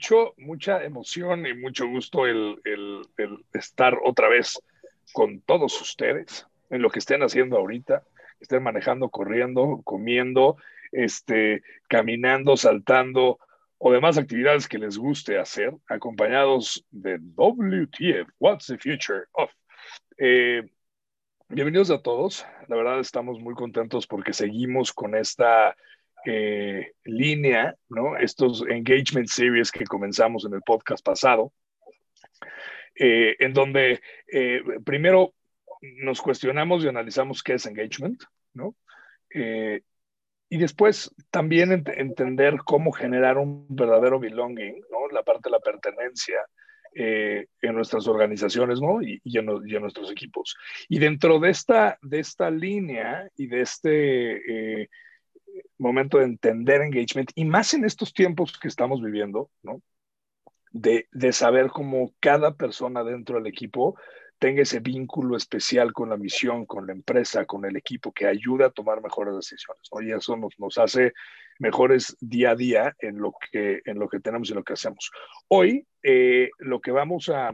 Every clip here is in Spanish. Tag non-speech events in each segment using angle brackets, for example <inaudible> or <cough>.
mucho, mucha emoción y mucho gusto el, estar otra vez con todos ustedes en lo que estén haciendo ahorita, estén manejando, corriendo, comiendo, este, caminando, saltando o demás actividades que les guste hacer, acompañados de WTF, What's the Future of. Eh, bienvenidos a todos. La verdad estamos muy contentos porque seguimos con esta eh, línea, ¿no? Estos engagement series que comenzamos en el podcast pasado, eh, en donde eh, primero nos cuestionamos y analizamos qué es engagement, ¿no? y después también entender cómo generar un verdadero belonging, ¿no? La parte de la pertenencia en nuestras organizaciones, ¿no? Y, y, en, y, en, nuestros equipos. Y dentro de esta, de esta línea y de este momento de entender engagement y más en estos tiempos que estamos viviendo, ¿no? De, de, saber cómo cada persona dentro del equipo tenga ese vínculo especial con la misión, con la empresa, con el equipo que ayuda a tomar mejores decisiones. Y eso nos, nos hace mejores día a día en lo que, en lo que tenemos y lo que hacemos. Hoy, eh, lo que vamos a,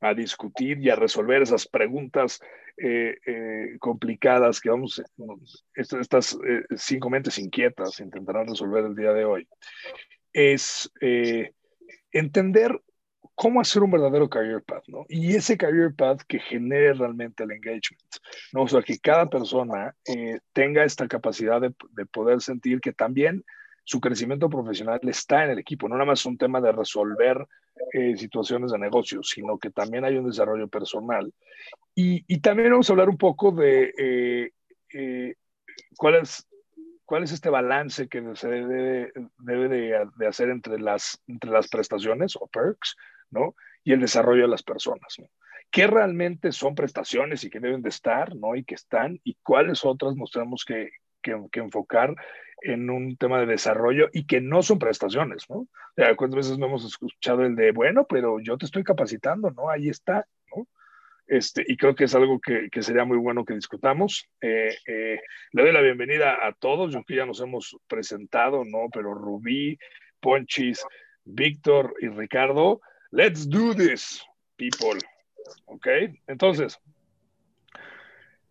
a discutir y a resolver esas preguntas eh, eh, complicadas que vamos, estas eh, cinco mentes inquietas intentarán resolver el día de hoy, es entender cómo hacer un verdadero career path, ¿no? Y ese career path que genere realmente el engagement, ¿no? O sea, que cada persona tenga esta capacidad de, de poder sentir que también su crecimiento profesional está en el equipo, no nada más un tema de resolver eh, situaciones de negocio, sino que también hay un desarrollo personal. Y, también vamos a hablar un poco de eh, eh, cuál, es, cuál es este balance que se debe, debe de, hacer entre las, entre las prestaciones o perks, ¿no? Y el desarrollo de las personas, ¿no? ¿Qué realmente son prestaciones y que deben de estar, ¿no? Y que están, y cuáles otras nos tenemos que, que, que enfocar en un tema de desarrollo y que no son prestaciones, ¿no? O sea, ¿cuántas veces no hemos escuchado el de, bueno, pero yo te estoy capacitando, ¿no? Ahí está, ¿no? Este, y creo que es algo que, que sería muy bueno que discutamos. Eh, eh, le doy la bienvenida a todos, yo que ya nos hemos presentado, ¿no? Pero Rubí, Ponchis, Víctor y Ricardo, let's do this, people. ¿Ok? Entonces,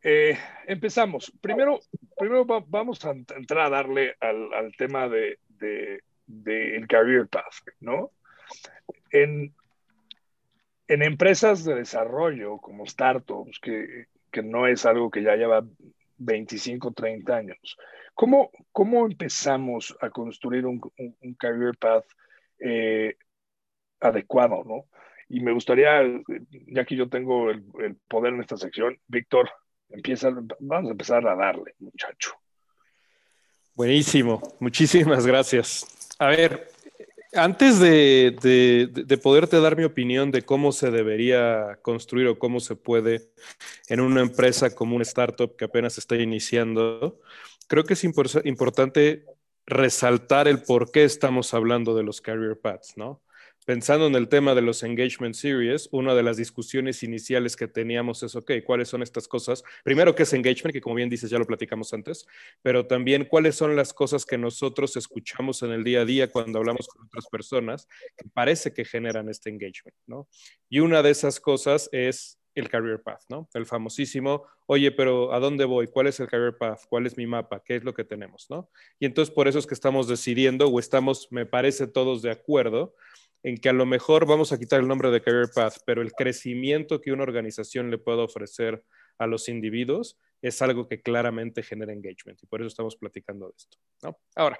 eh, empezamos. Primero, primero vamos a entrar a darle al, tema de, el career path, ¿no? En, en empresas de desarrollo como startups, que, que no es algo que ya lleva 25, 30 años, ¿cómo, cómo empezamos a construir un, career path eh, adecuado, ¿no? Y me gustaría, ya que yo tengo el, el poder en esta sección, Víctor, Empieza, vamos a empezar a darle, muchacho. Buenísimo, muchísimas gracias. A ver, antes de, de, poderte dar mi opinión de cómo se debería construir o cómo se puede en una empresa como una startup que apenas está iniciando, creo que es importante resaltar el por qué estamos hablando de los career paths, ¿no? Pensando en el tema de los engagement series, una de las discusiones iniciales que teníamos es, ok, ¿cuáles son estas cosas? Primero, ¿qué es engagement? Que como bien dices, ya lo platicamos antes, pero también cuáles son las cosas que nosotros escuchamos en el día a día cuando hablamos con otras personas que parece que generan este engagement, ¿no? Y una de esas cosas es el career path, ¿no? El famosísimo, oye, pero ¿a dónde voy? ¿Cuál es el career path? ¿Cuál es mi mapa? ¿Qué es lo que tenemos, ¿no? Y entonces por eso es que estamos decidiendo o estamos, me parece, todos de acuerdo en que a lo mejor vamos a quitar el nombre de Career Path, pero el crecimiento que una organización le puede ofrecer a los individuos es algo que claramente genera engagement y por eso estamos platicando de esto. Ahora,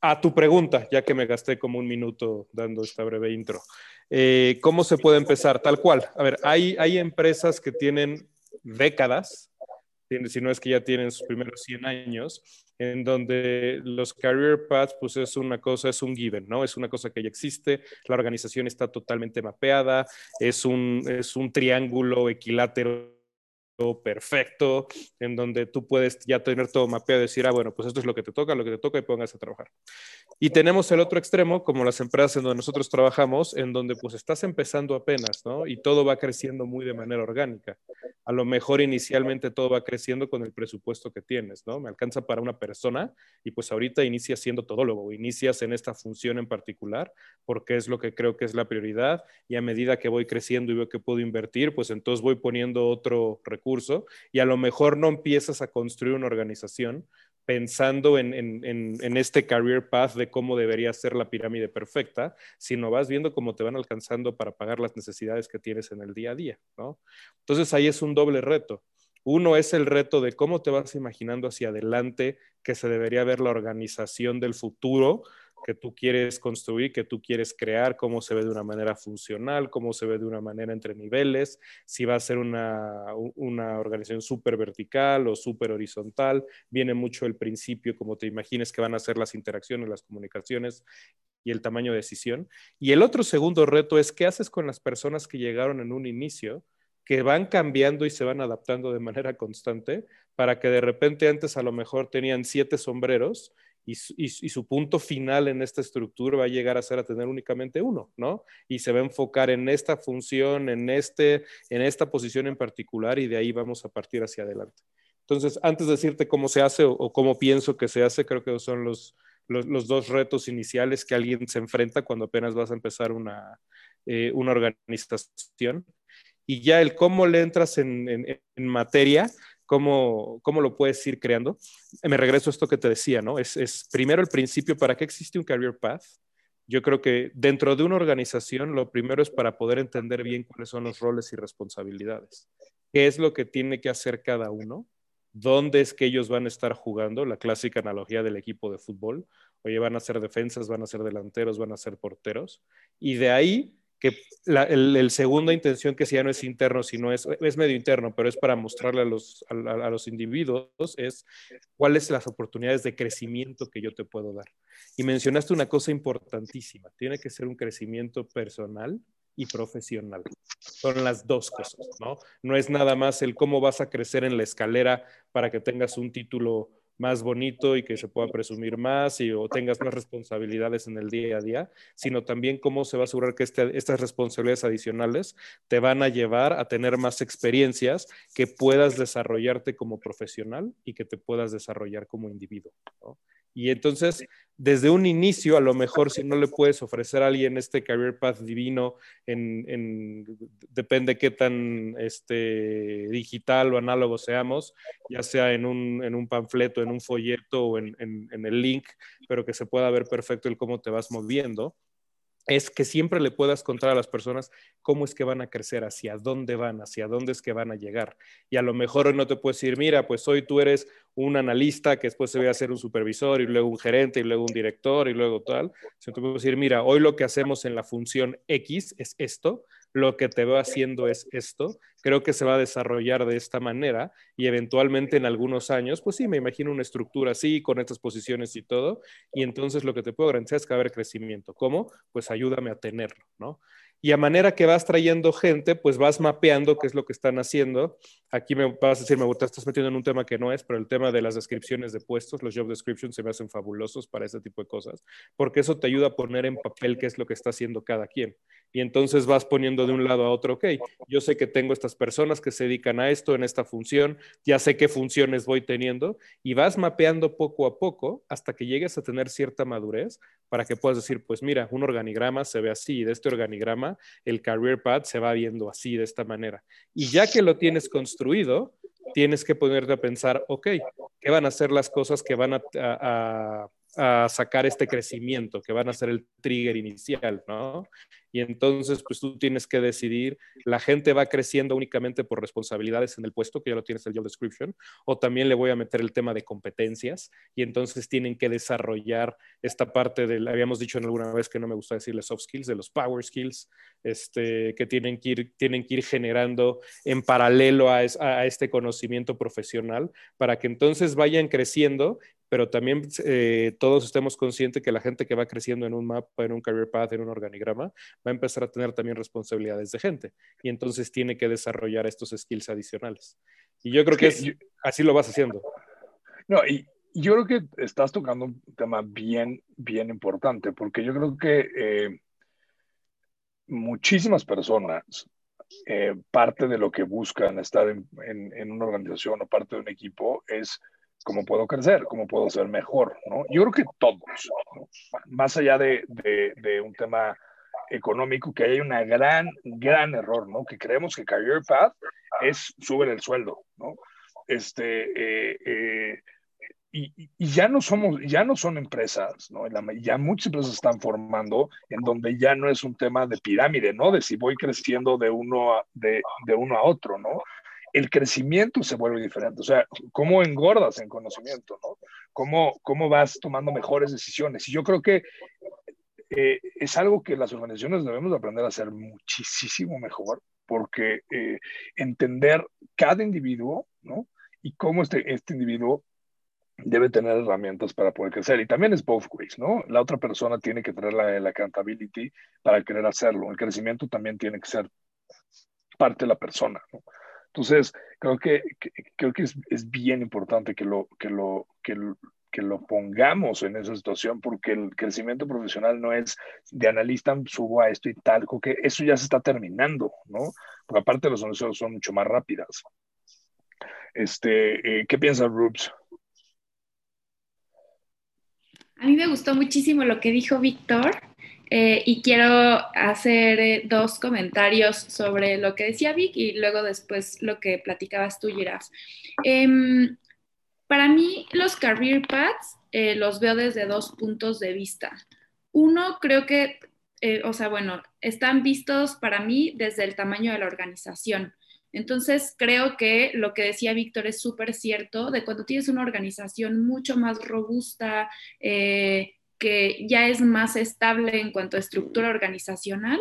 a tu pregunta, ya que me gasté como un minuto dando esta breve intro, eh, ¿cómo se puede empezar? Tal cual. A ver, hay, hay empresas que tienen décadas si no es que ya tienen sus primeros 100 años, en donde los career paths, pues es una cosa, es un given, ¿no? Es una cosa que ya existe, la organización está totalmente mapeada, es un, es un triángulo equilátero perfecto, en donde tú puedes ya tener todo mapeado y decir, ah, bueno, pues esto es lo que te toca, lo que te toca y pongas a trabajar. Y tenemos el otro extremo, como las empresas en donde nosotros trabajamos, en donde pues estás empezando apenas, ¿no? Y todo va creciendo muy de manera orgánica. a lo mejor inicialmente todo va creciendo con el presupuesto que tienes, ¿no? Me alcanza para una persona y pues ahorita inicias siendo todólogo, inicias en esta función en particular porque es lo que creo que es la prioridad y a medida que voy creciendo y veo que puedo invertir, pues entonces voy poniendo otro y a lo mejor no empiezas a construir una organización pensando en, en, este career path de cómo debería ser la pirámide perfecta, sino vas viendo cómo te van alcanzando para pagar las necesidades que tienes en el día a día, ¿no? Entonces ahí es un doble reto. Uno es el reto de cómo te vas imaginando hacia adelante que se debería ver la organización del futuro, que tú quieres construir, que tú quieres crear, cómo se ve de una manera funcional, cómo se ve de una manera entre niveles, si va a ser una, una organización súper vertical o súper horizontal. Viene mucho el principio, como te imagines que van a ser las interacciones, las comunicaciones y el tamaño de decisión. Y el otro segundo reto es qué haces con las personas que llegaron en un inicio, que van cambiando y se van adaptando de manera constante para que de repente antes a lo mejor tenían siete sombreros y, su punto final en esta estructura va a llegar a ser a tener únicamente uno, ¿no? Y se va a enfocar en esta función, en, este, en esta posición en particular y de ahí vamos a partir hacia adelante. Entonces, antes de decirte cómo se hace o, cómo pienso que se hace, creo que son los, los, dos retos iniciales que alguien se enfrenta cuando apenas vas a empezar una, eh, una organización. Y ya el cómo le entras en, en, en materia, ¿Cómo, ¿Cómo, lo puedes ir creando? Me regreso a esto que te decía, ¿no? Es, es, primero el principio, ¿para qué existe un career path? Yo creo que dentro de una organización lo primero es para poder entender bien cuáles son los roles y responsabilidades. ¿Qué es lo que tiene que hacer cada uno? ¿Dónde es que ellos van a estar jugando? La clásica analogía del equipo de fútbol. Oye, van a ser defensas, van a ser delanteros, van a ser porteros. Y de ahí que la el, segunda intención que si ya no es interno, sino es, es medio interno, pero es para mostrarle a los, a, a los individuos, es cuáles las oportunidades de crecimiento que yo te puedo dar. Y mencionaste una cosa importantísima, tiene que ser un crecimiento personal y profesional. Son las dos cosas, ¿no? No es nada más el cómo vas a crecer en la escalera para que tengas un título más bonito y que se pueda presumir más y o tengas más responsabilidades en el día a día, sino también cómo se va a asegurar que este, estas responsabilidades adicionales te van a llevar a tener más experiencias que puedas desarrollarte como profesional y que te puedas desarrollar como individuo. Y entonces, desde un inicio, a lo mejor si no le puedes ofrecer a alguien este career path divino, en, depende qué tan este, digital o análogo seamos, ya sea en un, en un panfleto, en un folleto o en, el link, pero que se pueda ver perfecto el cómo te vas moviendo es que siempre le puedas contar a las personas cómo es que van a crecer, hacia dónde van, hacia dónde es que van a llegar. Y a lo mejor hoy no te puedes decir, mira, pues hoy tú eres un analista que después se ve a ser un supervisor y luego un gerente y luego un director y luego tal. Sino te puedes decir, mira, hoy lo que hacemos en la función X es esto, lo que te veo haciendo es esto, creo que se va a desarrollar de esta manera y eventualmente en algunos años, pues sí, me imagino una estructura así, con estas posiciones y todo, y entonces lo que te puedo garantizar es que va a haber crecimiento. ¿Cómo? Pues ayúdame a tenerlo, ¿no? Y a manera que vas trayendo gente, pues vas mapeando qué es lo que están haciendo. Aquí me vas a decir, me gusta, estás metiendo en un tema que no es, pero el tema de las descripciones de puestos, los job descriptions se me hacen fabulosos para ese tipo de cosas, porque eso te ayuda a poner en papel qué es lo que está haciendo cada quien y entonces vas poniendo de un lado a otro, ok, yo sé que tengo estas personas que se dedican a esto en esta función, ya sé qué funciones voy teniendo y vas mapeando poco a poco hasta que llegues a tener cierta madurez para que puedas decir, pues mira, un organigrama se ve así y de este organigrama el career path se va viendo así, de esta manera. Y ya que lo tienes construido, tienes que ponerte a pensar, ok, ¿qué van a ser las cosas que van a, sacar este crecimiento, que van a ser el trigger inicial, ¿no? y entonces pues tú tienes que decidir, la gente va creciendo únicamente por responsabilidades en el puesto, que ya lo tienes el job description, o también le voy a meter el tema de competencias y entonces tienen que desarrollar esta parte del, habíamos dicho en alguna vez que no me gusta decirle soft skills, de los power skills, este, que tienen que ir, tienen que ir generando en paralelo a, a este conocimiento profesional para que entonces vayan creciendo pero también eh, todos estemos conscientes que la gente que va creciendo en un mapa, en un career path, en un organigrama, va a empezar a tener también responsabilidades de gente y entonces tiene que desarrollar estos skills adicionales. Y yo creo que, así lo vas haciendo. No, y yo creo que estás tocando un tema bien, bien importante, porque yo creo que eh, muchísimas personas eh, parte de lo que buscan estar en, en, una organización o parte de un equipo es cómo puedo crecer, cómo puedo ser mejor, ¿no? Yo creo que todos, más allá de, un tema económico, que hay una gran, gran error, ¿no? Que creemos que Career Path es subir el sueldo, ¿no? Este, eh, eh, y, ya no somos, ya no son empresas, ¿no? ya muchas empresas están formando en donde ya no es un tema de pirámide, ¿no? De si voy creciendo de uno a, de uno a otro, ¿no? El crecimiento se vuelve diferente, o sea, cómo engordas en conocimiento, ¿no? Cómo, cómo vas tomando mejores decisiones. Y yo creo que eh, es algo que las organizaciones debemos aprender a hacer muchísimo mejor, porque eh, entender cada individuo, ¿no? Y cómo este, este individuo debe tener herramientas para poder crecer. Y también es both ways, ¿no? La otra persona tiene que tener la, la accountability para querer hacerlo. El crecimiento también tiene que ser parte de la persona. Entonces, creo que, creo que es, es, bien importante que lo, que, lo, que, que lo pongamos en esa situación, porque el crecimiento profesional no es de analista, subo a esto y tal, que eso ya se está terminando, ¿no? Porque aparte los anuncios son mucho más rápidas. Este, eh, ¿Qué piensa Rubes? A mí me gustó muchísimo lo que dijo Víctor eh, y quiero hacer eh, dos comentarios sobre lo que decía Vic y luego después lo que platicabas tú, Giraf. Em, para mí, los career paths eh, los veo desde dos puntos de vista. Uno, creo que, o sea, bueno, están vistos para mí desde el tamaño de la organización. Entonces, creo que lo que decía Víctor es súper cierto, de cuando tienes una organización mucho más robusta, eh, que ya es más estable en cuanto a estructura organizacional,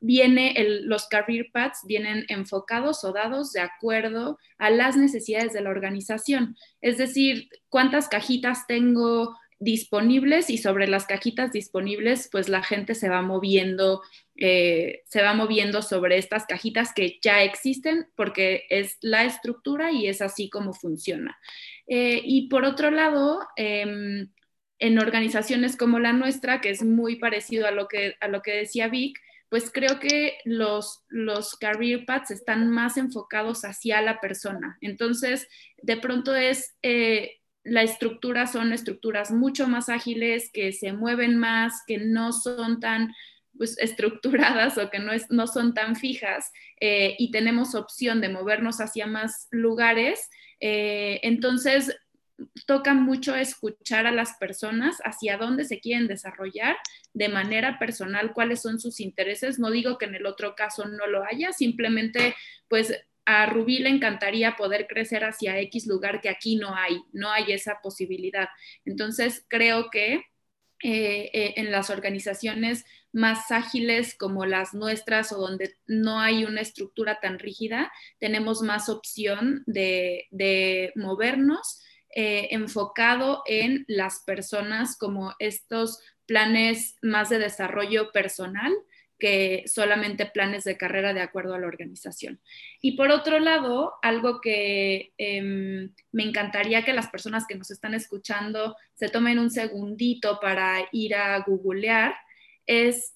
viene los career paths vienen enfocados o dados de acuerdo a las necesidades de la organización. Es decir, cuántas cajitas tengo disponibles y sobre las cajitas disponibles, pues la gente se va moviendo, eh, se va moviendo sobre estas cajitas que ya existen porque es la estructura y es así como funciona. Eh, y por otro lado, em, en organizaciones como la nuestra, que es muy parecido a lo que, a lo que decía Vic, pues creo que los, los career paths están más enfocados hacia la persona. Entonces, de pronto es... Eh, la estructura son estructuras mucho más ágiles, que se mueven más, que no son tan pues, estructuradas <laughs> o que no, es, no son tan fijas eh, y tenemos opción de movernos hacia más lugares. Eh, entonces, toca mucho escuchar a las personas hacia dónde se quieren desarrollar de manera personal, cuáles son sus intereses. No digo que en el otro caso no lo haya, simplemente pues a Rubí le encantaría poder crecer hacia X lugar que aquí no hay, no hay esa posibilidad. Entonces, creo que eh, eh, en las organizaciones más ágiles como las nuestras o donde no hay una estructura tan rígida, tenemos más opción de, movernos eh, enfocado en las personas como estos planes más de desarrollo personal que solamente planes de carrera de acuerdo a la organización. Y por otro lado, algo que em, me encantaría que las personas que nos están escuchando se tomen un segundito para ir a googlear es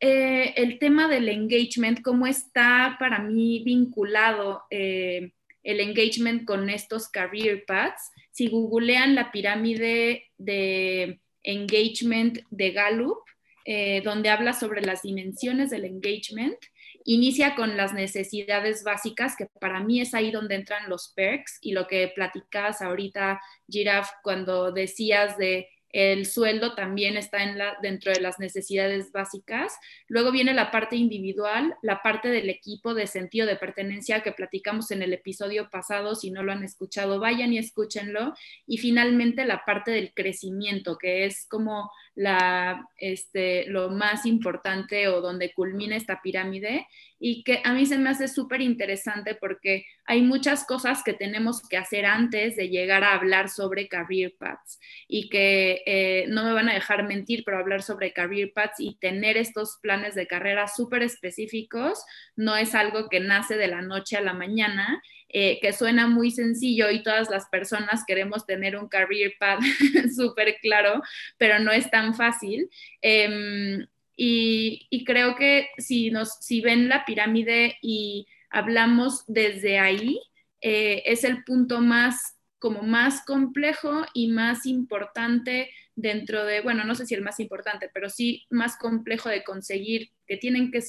eh, el tema del engagement, cómo está para mí vinculado eh, el engagement con estos career paths. Si googlean la pirámide de engagement de Gallup, eh, donde habla sobre las dimensiones del engagement. Inicia con las necesidades básicas, que para mí es ahí donde entran los perks y lo que platicabas ahorita, Giraf, cuando decías de el sueldo también está dentro de las necesidades básicas. Luego viene la parte individual, la parte del equipo de sentido de pertenencia que platicamos en el episodio pasado. Si no lo han escuchado, vayan y escúchenlo. Y finalmente la parte del crecimiento, que es como la, este, lo más importante o donde culmina esta pirámide y que a mí se me hace súper interesante porque hay muchas cosas que tenemos que hacer antes de llegar a hablar sobre career paths y que eh, no me van a dejar mentir, pero hablar sobre career paths y tener estos planes de carrera súper específicos no es algo que nace de la noche a la mañana eh, que suena muy sencillo y todas las personas queremos tener un career path <laughs> súper claro, pero no es tan fácil. Em, Y, creo que si, nos, si ven la pirámide y hablamos desde ahí, eh, es el punto más como más complejo y más importante dentro de, bueno, no sé si el más importante, pero sí más complejo de conseguir, que tienen que,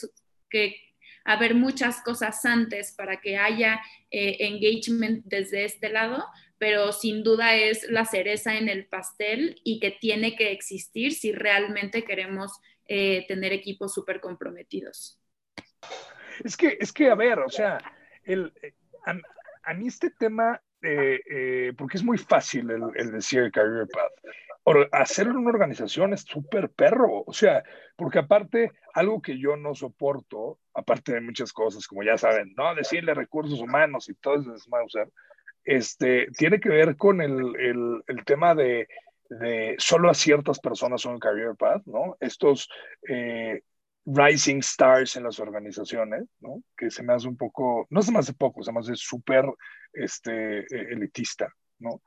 que haber muchas cosas antes para que haya eh, engagement desde este lado, pero sin duda es la cereza en el pastel y que tiene que existir si realmente queremos eh, tener equipos súper comprometidos. Es que, es que, a ver, o sea, el, a mí este tema eh, eh, porque es muy fácil el, decir career path. hacerlo en una organización es súper perro, o sea, porque aparte, algo que yo no soporto, aparte de muchas cosas, como ya saben, no decirle recursos humanos y todo eso es este, tiene que ver con el, el, el tema de, de, solo a ciertas personas son career path, ¿no? Estos eh, rising stars en las organizaciones, ¿no? Que se me hace un poco, no se me hace poco, se me hace súper este, e, elitista, ¿no?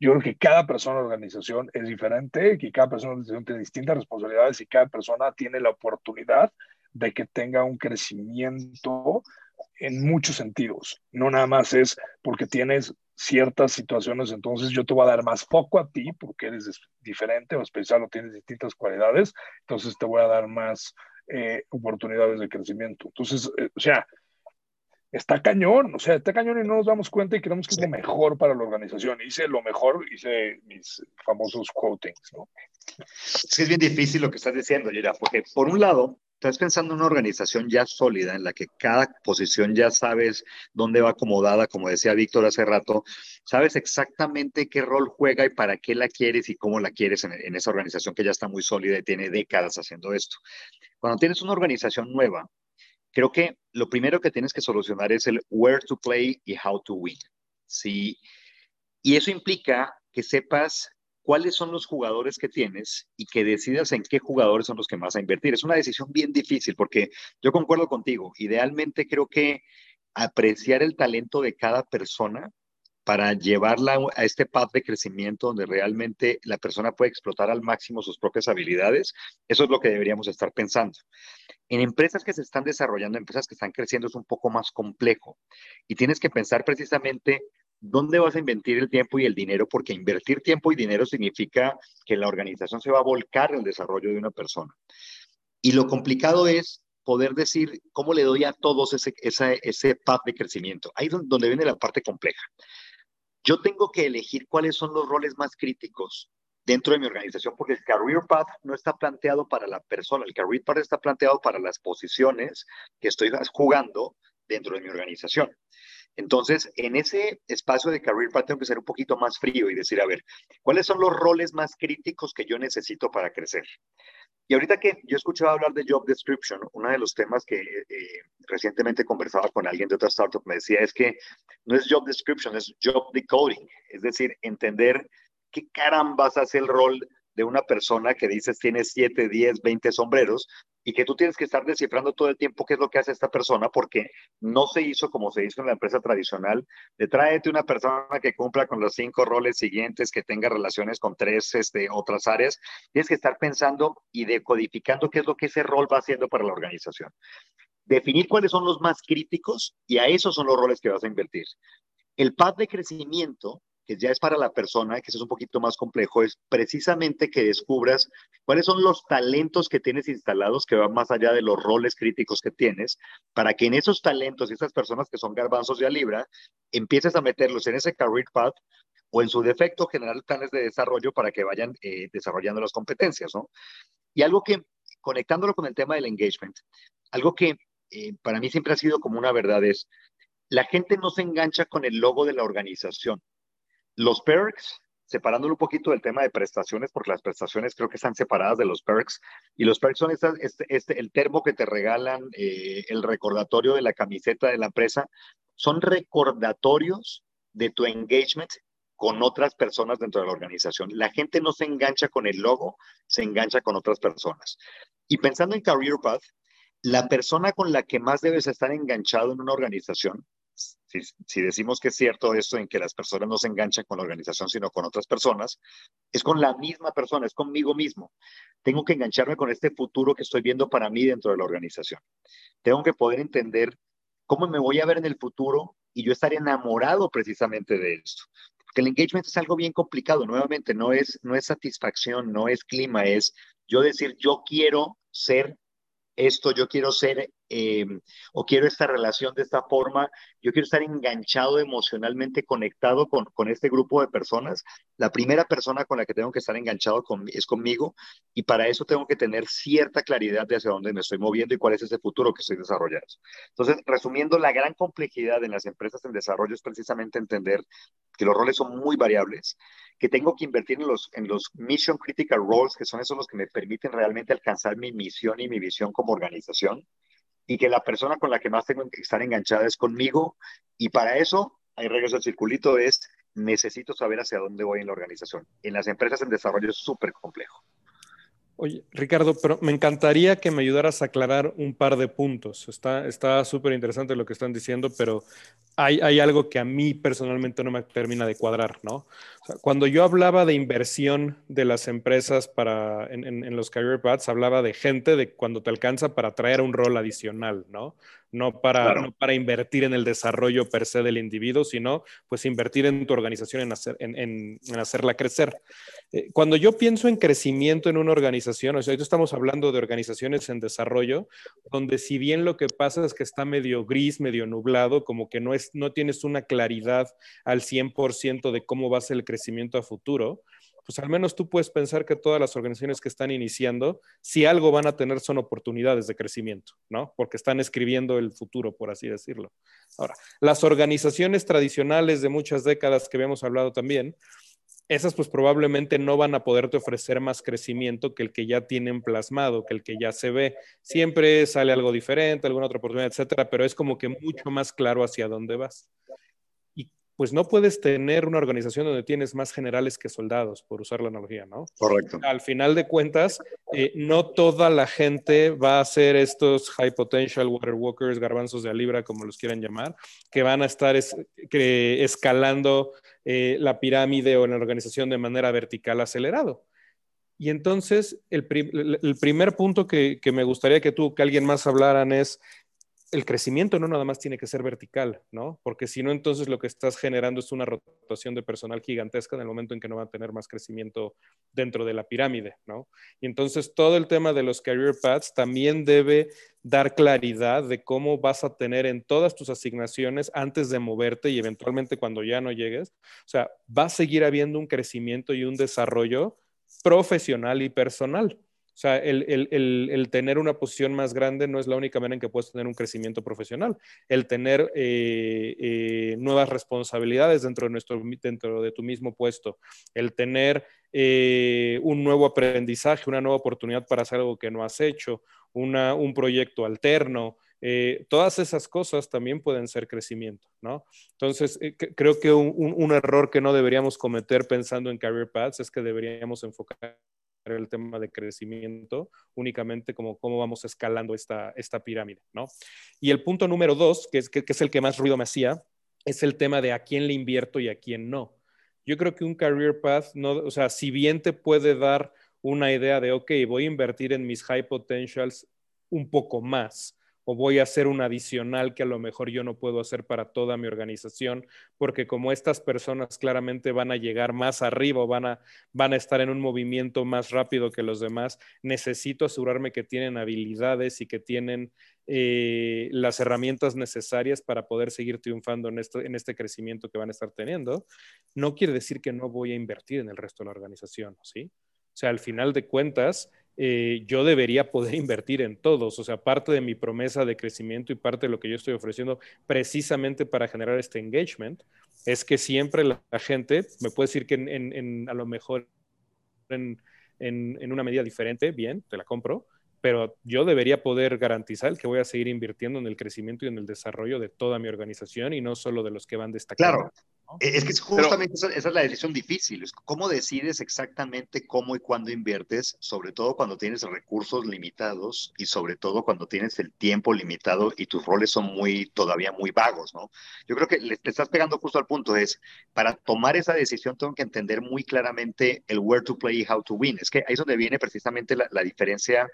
Yo creo que cada persona en la organización es diferente, que cada persona en la organización tiene distintas responsabilidades y cada persona tiene la oportunidad de que tenga un crecimiento en muchos sentidos. No nada más es porque tienes ciertas situaciones, entonces yo te voy a dar más foco a ti porque eres diferente o especial o tienes distintas cualidades, entonces te voy a dar más eh, oportunidades de crecimiento. Entonces, eh, o sea, está cañón, o sea, está cañón y no nos damos cuenta y creemos que es lo mejor para la organización. Hice lo mejor, hice mis famosos quotings, ¿no? Es que es bien difícil lo que estás diciendo, Yera, porque por un lado, estás pensando en una organización ya sólida, en la que cada posición ya sabes dónde va acomodada, como decía Víctor hace rato, sabes exactamente qué rol juega y para qué la quieres y cómo la quieres en, en esa organización que ya está muy sólida y tiene décadas haciendo esto. Cuando tienes una organización nueva, creo que lo primero que tienes que solucionar es el where to play y how to win. ¿sí? Y eso implica que sepas cuáles son los jugadores que tienes y que decidas en qué jugadores son los que vas a invertir. Es una decisión bien difícil porque yo concuerdo contigo. Idealmente creo que apreciar el talento de cada persona para llevarla a este path de crecimiento donde realmente la persona puede explotar al máximo sus propias habilidades, eso es lo que deberíamos estar pensando. En empresas que se están desarrollando, empresas que están creciendo, es un poco más complejo y tienes que pensar precisamente ¿dónde vas a invertir el tiempo y el dinero? Porque invertir tiempo y dinero significa que la organización se va a volcar en el desarrollo de una persona. Y lo complicado es poder decir cómo le doy a todos ese, ese, ese path de crecimiento. Ahí es donde viene la parte compleja. Yo tengo que elegir cuáles son los roles más críticos dentro de mi organización, porque el career path no está planteado para la persona, el career path está planteado para las posiciones que estoy jugando dentro de mi organización. Entonces, en ese espacio de career path tengo que ser un poquito más frío y decir, a ver, ¿cuáles son los roles más críticos que yo necesito para crecer? Y ahorita que yo escuchaba hablar de job description, uno de los temas que eh, recientemente conversaba con alguien de otra startup me decía es que no es job description, es job decoding, es decir, entender qué carambas hace el rol de una persona que dices tiene 7, 10, 20 sombreros y que tú tienes que estar descifrando todo el tiempo qué es lo que hace esta persona porque no se hizo como se hizo en la empresa tradicional, de tráete una persona que cumpla con los cinco roles siguientes, que tenga relaciones con tres este, otras áreas, tienes que estar pensando y decodificando qué es lo que ese rol va haciendo para la organización. Definir cuáles son los más críticos y a esos son los roles que vas a invertir. El pad de crecimiento que ya es para la persona, que es un poquito más complejo, es precisamente que descubras cuáles son los talentos que tienes instalados que van más allá de los roles críticos que tienes, para que en esos talentos y esas personas que son garbanzos de a libra, empieces a meterlos en ese career path o en su defecto generar planes de desarrollo para que vayan eh, desarrollando las competencias, ¿no? Y algo que, conectándolo con el tema del engagement, algo que eh, para mí siempre ha sido como una verdad es, la gente no se engancha con el logo de la organización. Los perks, separándolo un poquito del tema de prestaciones, porque las prestaciones creo que están separadas de los perks, y los perks son este, este, el termo que te regalan, eh, el recordatorio de la camiseta de la empresa, son recordatorios de tu engagement con otras personas dentro de la organización. La gente no se engancha con el logo, se engancha con otras personas. Y pensando en Career Path, la persona con la que más debes estar enganchado en una organización si, decimos que es cierto esto en que las personas no se enganchan con la organización, sino con otras personas, es con la misma persona, es conmigo mismo. Tengo que engancharme con este futuro que estoy viendo para mí dentro de la organización. Tengo que poder entender cómo me voy a ver en el futuro y yo estar enamorado precisamente de esto. Porque el engagement es algo bien complicado, nuevamente, no es, no es satisfacción, no es clima, es yo decir, yo quiero ser esto, yo quiero ser em, o quiero esta relación de esta forma, yo quiero estar enganchado emocionalmente conectado con, con, este grupo de personas. La primera persona con la que tengo que estar enganchado es conmigo y para eso tengo que tener cierta claridad de hacia dónde me estoy moviendo y cuál es ese futuro que estoy desarrollando. Entonces, resumiendo, la gran complejidad en las empresas en desarrollo es precisamente entender que los roles son muy variables, que tengo que invertir en los, en los mission critical roles, que son esos los que me permiten realmente alcanzar mi misión y mi visión como organización, y que la persona con la que más tengo que estar enganchada es conmigo, y para eso, ahí regreso al circulito, es necesito saber hacia dónde voy en la organización. En las empresas en desarrollo es súper complejo. Oye, Ricardo, pero me encantaría que me ayudaras a aclarar un par de puntos. Está súper interesante lo que están diciendo, pero hay, hay, algo que a mí personalmente no me termina de cuadrar, ¿no? cuando yo hablaba de inversión de las empresas para, en, en, los career paths, hablaba de gente de cuando te alcanza para traer un rol adicional, ¿no? No para, no para invertir en el desarrollo per se del individuo, sino pues invertir en tu organización, en, hacer, en, en hacerla crecer. Eh, cuando yo pienso en crecimiento en una organización, o sea, estamos hablando de organizaciones en desarrollo, donde si bien lo que pasa es que está medio gris, medio nublado, como que no, es, no tienes una claridad al 100% de cómo va a ser el crecimiento a futuro, pues al menos tú puedes pensar que todas las organizaciones que están iniciando, si algo van a tener son oportunidades de crecimiento, ¿no? Porque están escribiendo el futuro, por así decirlo. Ahora, las organizaciones tradicionales de muchas décadas que habíamos hablado también, esas pues probablemente no van a poderte ofrecer más crecimiento que el que ya tienen plasmado, que el que ya se ve. Siempre sale algo diferente, alguna otra oportunidad, etcétera, pero es como que mucho más claro hacia dónde vas pues no puedes tener una organización donde tienes más generales que soldados, por usar la analogía, ¿no? Correcto. Al final de cuentas, eh, no toda la gente va a ser estos high potential water walkers, garbanzos de a libra, como los quieran llamar, que van a estar escalando eh, la pirámide o la organización de manera vertical acelerado. Y entonces, el, primer punto que, que, me gustaría que tú, que alguien más hablaran es, el crecimiento no nada más tiene que ser vertical, ¿no? Porque si no, entonces lo que estás generando es una rotación de personal gigantesca en el momento en que no va a tener más crecimiento dentro de la pirámide, ¿no? Y entonces todo el tema de los career paths también debe dar claridad de cómo vas a tener en todas tus asignaciones antes de moverte y eventualmente cuando ya no llegues. O sea, va a seguir habiendo un crecimiento y un desarrollo profesional y personal. O sea, el, tener una posición más grande no es la única manera en que puedes tener un crecimiento profesional. El tener eh, eh, nuevas responsabilidades dentro de, nuestro, dentro de tu mismo puesto. El tener eh, un nuevo aprendizaje, una nueva oportunidad para hacer algo que no has hecho, un proyecto alterno. todas esas cosas también pueden ser crecimiento, ¿no? Entonces, creo que un, un error que no deberíamos cometer pensando en career paths es que deberíamos enfocar el tema de crecimiento, únicamente como cómo vamos escalando esta, esta pirámide, ¿no? Y el punto número dos, que es, que, es el que más ruido me hacía, es el tema de a quién le invierto y a quién no. Yo creo que un career path, no, o sea, si bien te puede dar una idea de, ok, voy a invertir en mis high potentials un poco más, o voy a hacer un adicional que a lo mejor yo no puedo hacer para toda mi organización, porque como estas personas claramente van a llegar más arriba o van a, van a estar en un movimiento más rápido que los demás, necesito asegurarme que tienen habilidades y que tienen eh, las herramientas necesarias para poder seguir triunfando en, esto, en este crecimiento que van a estar teniendo. No quiere decir que no voy a invertir en el resto de la organización, ¿sí? O sea, al final de cuentas, eh, yo debería poder <laughs> invertir en todos. O sea, parte de mi promesa de crecimiento y parte de lo que yo estoy ofreciendo precisamente para generar este engagement es que siempre la, gente, me puede decir que a lo mejor en, en, una medida diferente, bien, te la compro, pero yo debería poder garantizar que voy a seguir invirtiendo en el crecimiento y en el desarrollo de toda mi organización y no solo de los que van destacando. Claro. E, es que justamente esa, es la decisión difícil. ¿Cómo decides exactamente cómo y cuándo inviertes? Sobre todo cuando tienes recursos limitados y sobre todo cuando tienes el tiempo limitado y tus roles son muy, todavía muy vagos, ¿no? Yo creo que le, estás pegando justo al punto. Es, para tomar esa decisión tengo que entender muy claramente el where to play y how to win. Es que ahí es donde viene precisamente la, la diferencia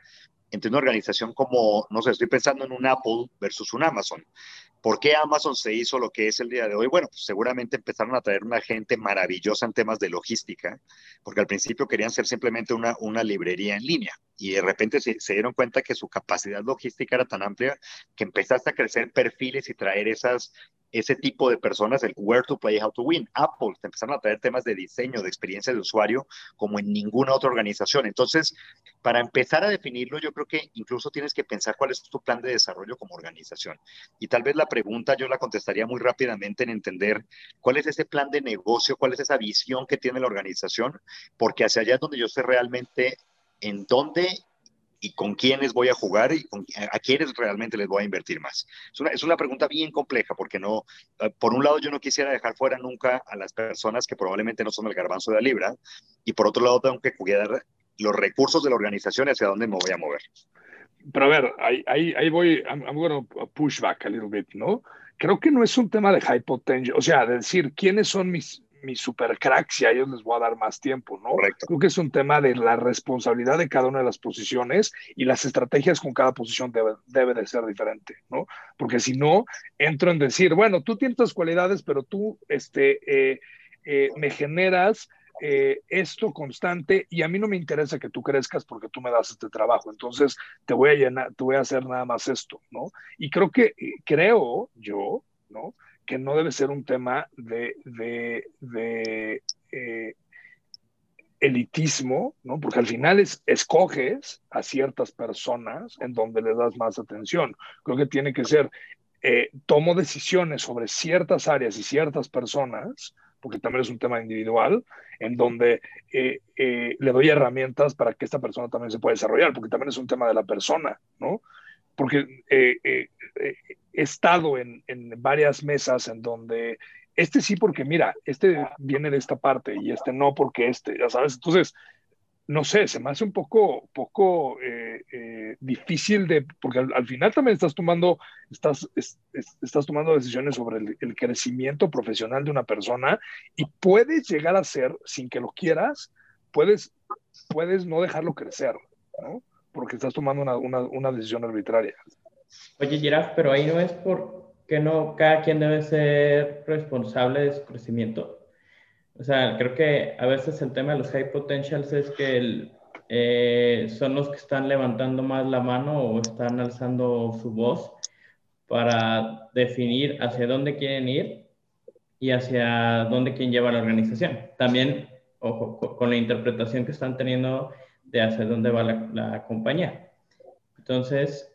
entre una organización como, no sé, estoy pensando en un Apple versus un Amazon. ¿Por qué Amazon se hizo lo que es el día de hoy? Bueno, pues seguramente empezaron a traer una gente maravillosa en temas de logística, porque al principio querían ser simplemente una, una librería en línea y de repente se, se, dieron cuenta que su capacidad logística era tan amplia que empezaste a crecer perfiles y traer esas, ese tipo de personas, el where to play, how to win. Apple te empezaron a traer temas de diseño, de experiencia de usuario, como en ninguna otra organización. Entonces, para empezar a definirlo, yo creo que incluso tienes que pensar cuál es tu plan de desarrollo como organización. Y tal vez la pregunta yo la contestaría muy rápidamente en entender cuál es ese plan de negocio, cuál es esa visión que tiene la organización, porque hacia allá es donde yo sé realmente en dónde y con quiénes voy a jugar y a quiénes realmente les voy a invertir más. Es una, es una, pregunta bien compleja porque no, eh, por un lado yo no quisiera dejar fuera nunca a las personas que probablemente no son el garbanzo de la libra y por otro lado tengo que cuidar los recursos de la organización hacia dónde me voy a mover. Pero a ver, ahí, ahí, ahí voy, I'm, I'm going to push back a little bit, ¿no? Creo que no es un tema de high potential, o sea, de decir quiénes son mis, mis super cracks y a ellos les voy a dar más tiempo, ¿no? Correcto. Creo que es un tema de la responsabilidad de cada una de las posiciones y las estrategias con cada posición debe, debe de ser diferente, ¿no? Porque si no, entro en decir, bueno, tú tienes tus cualidades, pero tú este, eh, eh, me generas eh, esto constante y a mí no me interesa que tú crezcas porque tú me das este trabajo, entonces te voy a llenar, te voy a hacer nada más esto, ¿no? Y creo que, creo yo, ¿no? Que no debe ser un tema de, eh, elitismo, ¿no? Porque al final es, escoges a ciertas personas en donde le das más atención. Creo que tiene que ser, eh, tomo decisiones sobre ciertas áreas y ciertas personas, porque también es un tema individual, en donde eh, le doy herramientas para que esta persona también se pueda desarrollar, porque también es un tema de la persona, ¿no? Porque he estado en, en, varias mesas en donde este sí porque mira, este viene de esta parte y este no porque este, ya sabes, entonces, no sé, se me hace un poco, poco eh, eh, difícil de, porque al, al, final también estás tomando, estás, es, es, estás tomando decisiones sobre el, el, crecimiento profesional de una persona y puedes llegar a ser, sin que lo quieras, puedes, puedes no dejarlo crecer, ¿no? porque estás tomando una, una, una decisión arbitraria. Oye, Giraf, pero ahí no es porque no cada quien debe ser responsable de su crecimiento. O sea, creo que a veces el tema de los high potentials es que el, eh, son los que están levantando más la mano o están alzando su voz para definir hacia dónde quieren ir y hacia dónde quieren llevar la organización. También, ojo, con la interpretación que están teniendo de hacia dónde va la, la compañía. Entonces,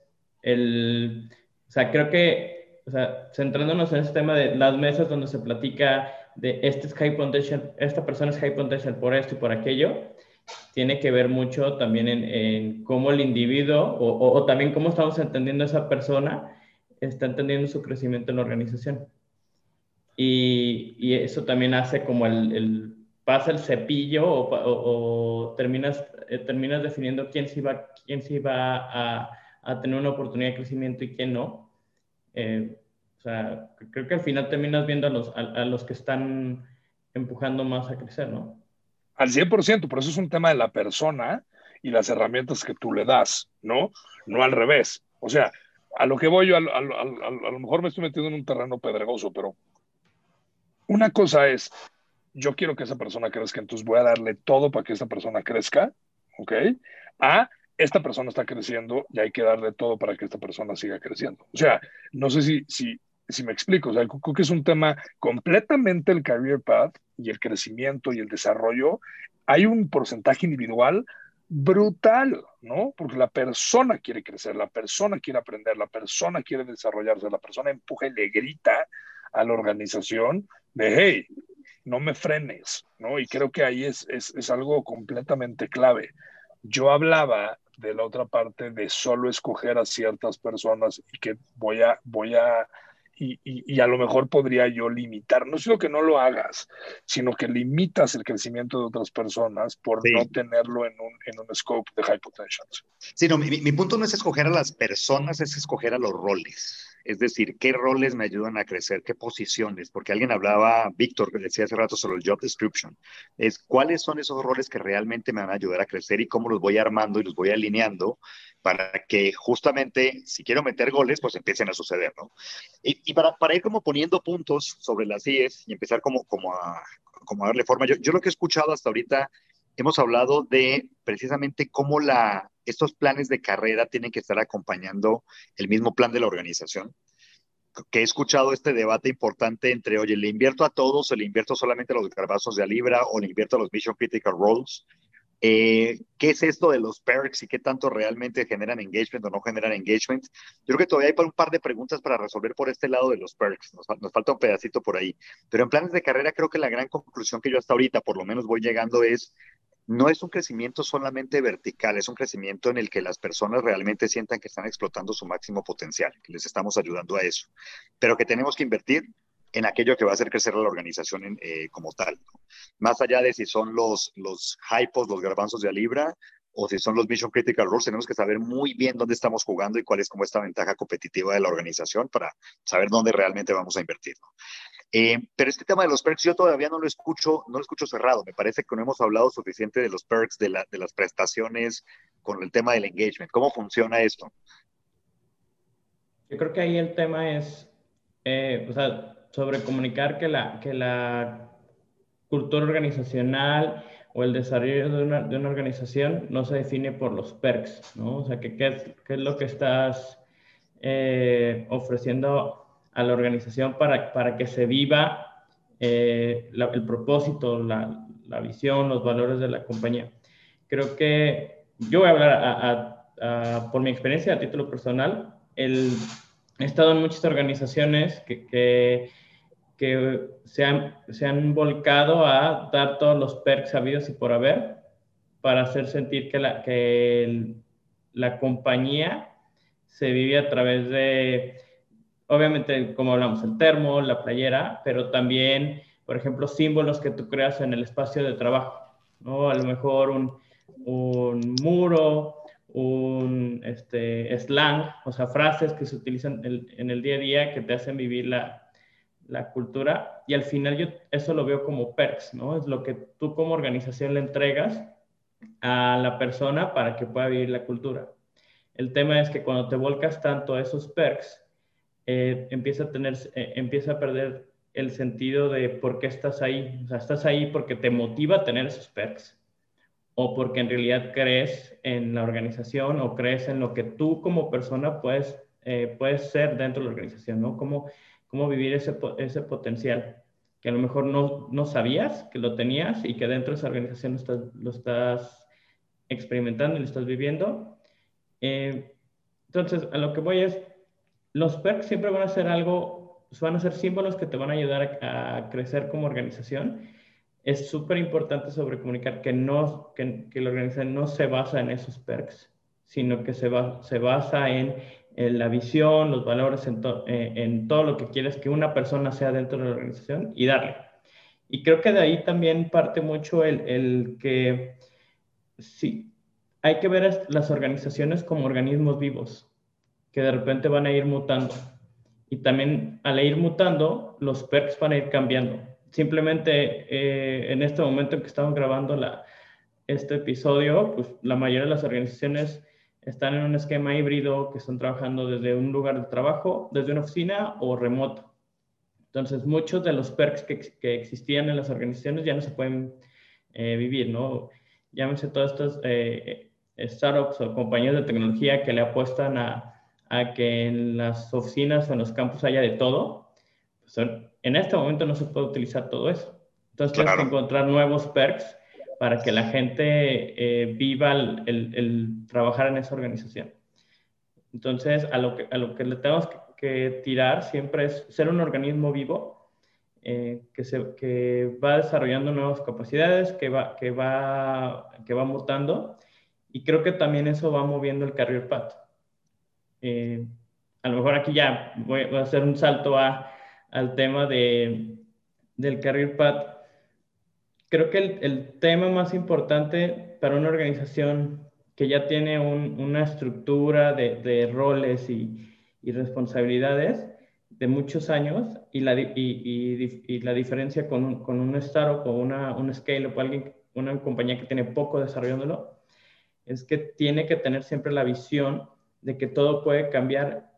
el, o sea, creo que, o sea, centrándonos en este tema de las mesas donde se platica de este es high potential, esta persona es high potential por esto y por aquello, tiene que ver mucho también en, en cómo el individuo o, o, o, también cómo estamos entendiendo a esa persona está entendiendo su crecimiento en la organización. Y, y eso también hace como el, el pasa el cepillo o, o, terminas, eh, terminas definiendo quién sí va, quién sí va a, a, tener una oportunidad de crecimiento y quién no. Eh, o sea, creo que al final terminas viendo a los, a, a, los que están empujando más a crecer, ¿no? Al 100%, por eso es un tema de la persona y las herramientas que tú le das, ¿no? No al revés. O sea, a lo que voy yo, a, a, a lo mejor me estoy metiendo en un terreno pedregoso, pero una cosa es, yo quiero que esa persona crezca, entonces voy a darle todo para que esa persona crezca, ¿ok? A esta persona está creciendo y hay que darle todo para que esta persona siga creciendo. O sea, no sé si, si, si me explico, o sea, creo que es un tema completamente el career path y el crecimiento y el desarrollo. Hay un porcentaje individual brutal, ¿no? Porque la persona quiere crecer, la persona quiere aprender, la persona quiere desarrollarse, la persona empuja y le grita a la organización de, hey, no me frenes, ¿no? Y creo que ahí es, es, es, algo completamente clave. Yo hablaba de la otra parte de solo escoger a ciertas personas y que voy a, voy a y, a lo mejor podría yo limitar, no solo que no lo hagas, sino que limitas el crecimiento de otras personas por no tenerlo en un, en un scope de high potential. Sí, no, mi, mi punto no es escoger a las personas, es escoger a los roles. Es decir, ¿qué roles me ayudan a crecer? ¿Qué posiciones? Porque alguien hablaba, Víctor, que decía hace rato sobre el job description. Es cuáles son esos roles que realmente me van a ayudar a crecer y cómo los voy armando y los voy alineando para que justamente, si quiero meter goles, pues empiecen a suceder, ¿no? Y, para, para, ir como poniendo puntos sobre las IES y empezar como, como, a, como darle forma, yo, yo lo que he escuchado hasta ahorita hemos hablado de precisamente cómo la, estos planes de carrera tienen que estar acompañando el mismo plan de la organización. Que he escuchado este debate importante entre, oye, ¿le invierto a todos o le invierto solamente a los garbazos de a libra o le invierto a los mission critical roles? Eh, ¿Qué es esto de los perks y qué tanto realmente generan engagement o no generan engagement? Yo creo que todavía hay un par de preguntas para resolver por este lado de los perks. Nos, nos, falta un pedacito por ahí. Pero en planes de carrera creo que la gran conclusión que yo hasta ahorita por lo menos voy llegando es no es un crecimiento solamente vertical, es un crecimiento en el que las personas realmente sientan que están explotando su máximo potencial, que les estamos ayudando a eso, pero que tenemos que invertir en aquello que va a hacer crecer a la organización eh, como tal. Más allá de si son los, los hypos, los garbanzos de libra, o si son los Mission Critical Roles, tenemos que saber muy bien dónde estamos jugando y cuál es como esta ventaja competitiva de la organización para saber dónde realmente vamos a invertir. Eh, pero este tema de los perks yo todavía no lo escucho, no lo escucho cerrado. Me parece que no hemos hablado suficiente de los perks, de, la, de las prestaciones con el tema del engagement. ¿Cómo funciona esto? Yo creo que ahí el tema es, eh, sobre comunicar que la, cultura organizacional o el desarrollo de una, organización no se define por los perks, ¿no? O sea, que qué es lo que estás eh, ofreciendo a la organización para, para que se viva eh, el propósito, la, la, visión, los valores de la compañía. Creo que yo voy a hablar por mi experiencia a título personal. El, he estado en muchas organizaciones que, que, se, han, se han volcado a dar todos los perks habidos y por haber para hacer sentir que la, que la compañía se vive a través de obviamente, como hablamos, el termo, la playera, pero también, por ejemplo, símbolos que tú creas en el espacio de trabajo, ¿no? A lo mejor un, un muro, un este, slang, o sea, frases que se utilizan en el, día a día que te hacen vivir la, la, cultura. Y al final yo eso lo veo como perks, ¿no? Es lo que tú como organización le entregas a la persona para que pueda vivir la cultura. El tema es que cuando te volcas tanto a esos perks, eh, empieza, a tener, eh, empieza a perder el sentido de por qué estás ahí. O sea, estás ahí porque te motiva tener esos perks o porque en realidad crees en la organización o crees en lo que tú como persona puedes, eh, puedes ser dentro de la organización, ¿no? Cómo, cómo vivir ese, ese potencial que a lo mejor no, no sabías que lo tenías y que dentro de esa organización lo estás experimentando y lo estás viviendo. entonces, a lo que voy es, los perks siempre van a ser algo, van a ser símbolos que te van a ayudar a, crecer como organización. Es súper importante sobre comunicar que, no, que, la organización no se basa en esos perks, sino que se, va, se basa en, la visión, los valores, en, eh, en todo lo que quieres que una persona sea dentro de la organización y darle. Y creo que de ahí también parte mucho el, el que sí, hay que ver las organizaciones como organismos vivos que de repente van a ir mutando. Y también al ir mutando, los perks van a ir cambiando. Simplemente eh, en este momento en que estamos grabando la, este episodio, pues la mayoría de las organizaciones están en un esquema híbrido que están trabajando desde un lugar de trabajo, desde una oficina o remoto. Entonces, muchos de los perks que, que existían en las organizaciones ya no se pueden eh, vivir, ¿no? Llámense todas estas eh, startups o compañías de tecnología que le apuestan a, a que en las oficinas o en los campus haya de todo, pues en este momento no se puede utilizar todo eso. Entonces tienes que encontrar nuevos perks para que la gente eh, viva el, el, trabajar en esa organización. Entonces, a lo que, a lo que le tenemos que, tirar siempre es ser un organismo vivo eh, que, se, que va desarrollando nuevas capacidades, que va, que, va, que va mutando. Y creo que también eso va moviendo el career path. Eh, a lo mejor aquí ya voy, a hacer un salto a, al tema de, del Career Path. Creo que el, el, tema más importante para una organización que ya tiene un, una estructura de, de roles y, y, responsabilidades de muchos años y la, y, y la diferencia con con un startup o una, un scale o alguien, una compañía que tiene poco desarrollándolo, es que tiene que tener siempre la visión de que todo puede cambiar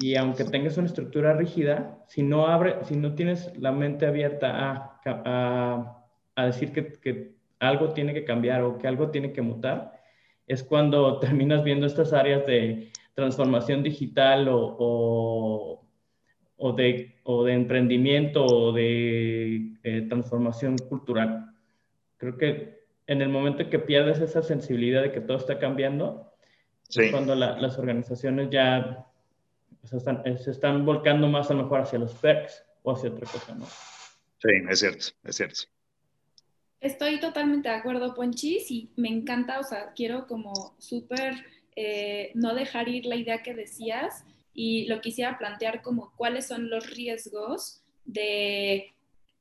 y aunque tengas una estructura rígida, si no, abre, si no tienes la mente abierta a, a, a decir que, que, algo tiene que cambiar o que algo tiene que mutar, es cuando <laughs> terminas viendo estas áreas de transformación digital o, o, o de, o de emprendimiento o de eh, transformación cultural. Creo que en el momento que pierdes esa sensibilidad de que todo está cambiando, es cuando la, las organizaciones ya se están, se están, volcando más a lo mejor hacia los perks o hacia otra cosa, ¿no? Sí, es cierto, es cierto. Estoy totalmente de acuerdo, Ponchis, y me encanta, o sea, quiero como súper eh, no dejar ir la idea que decías y lo quisiera plantear como cuáles son los riesgos de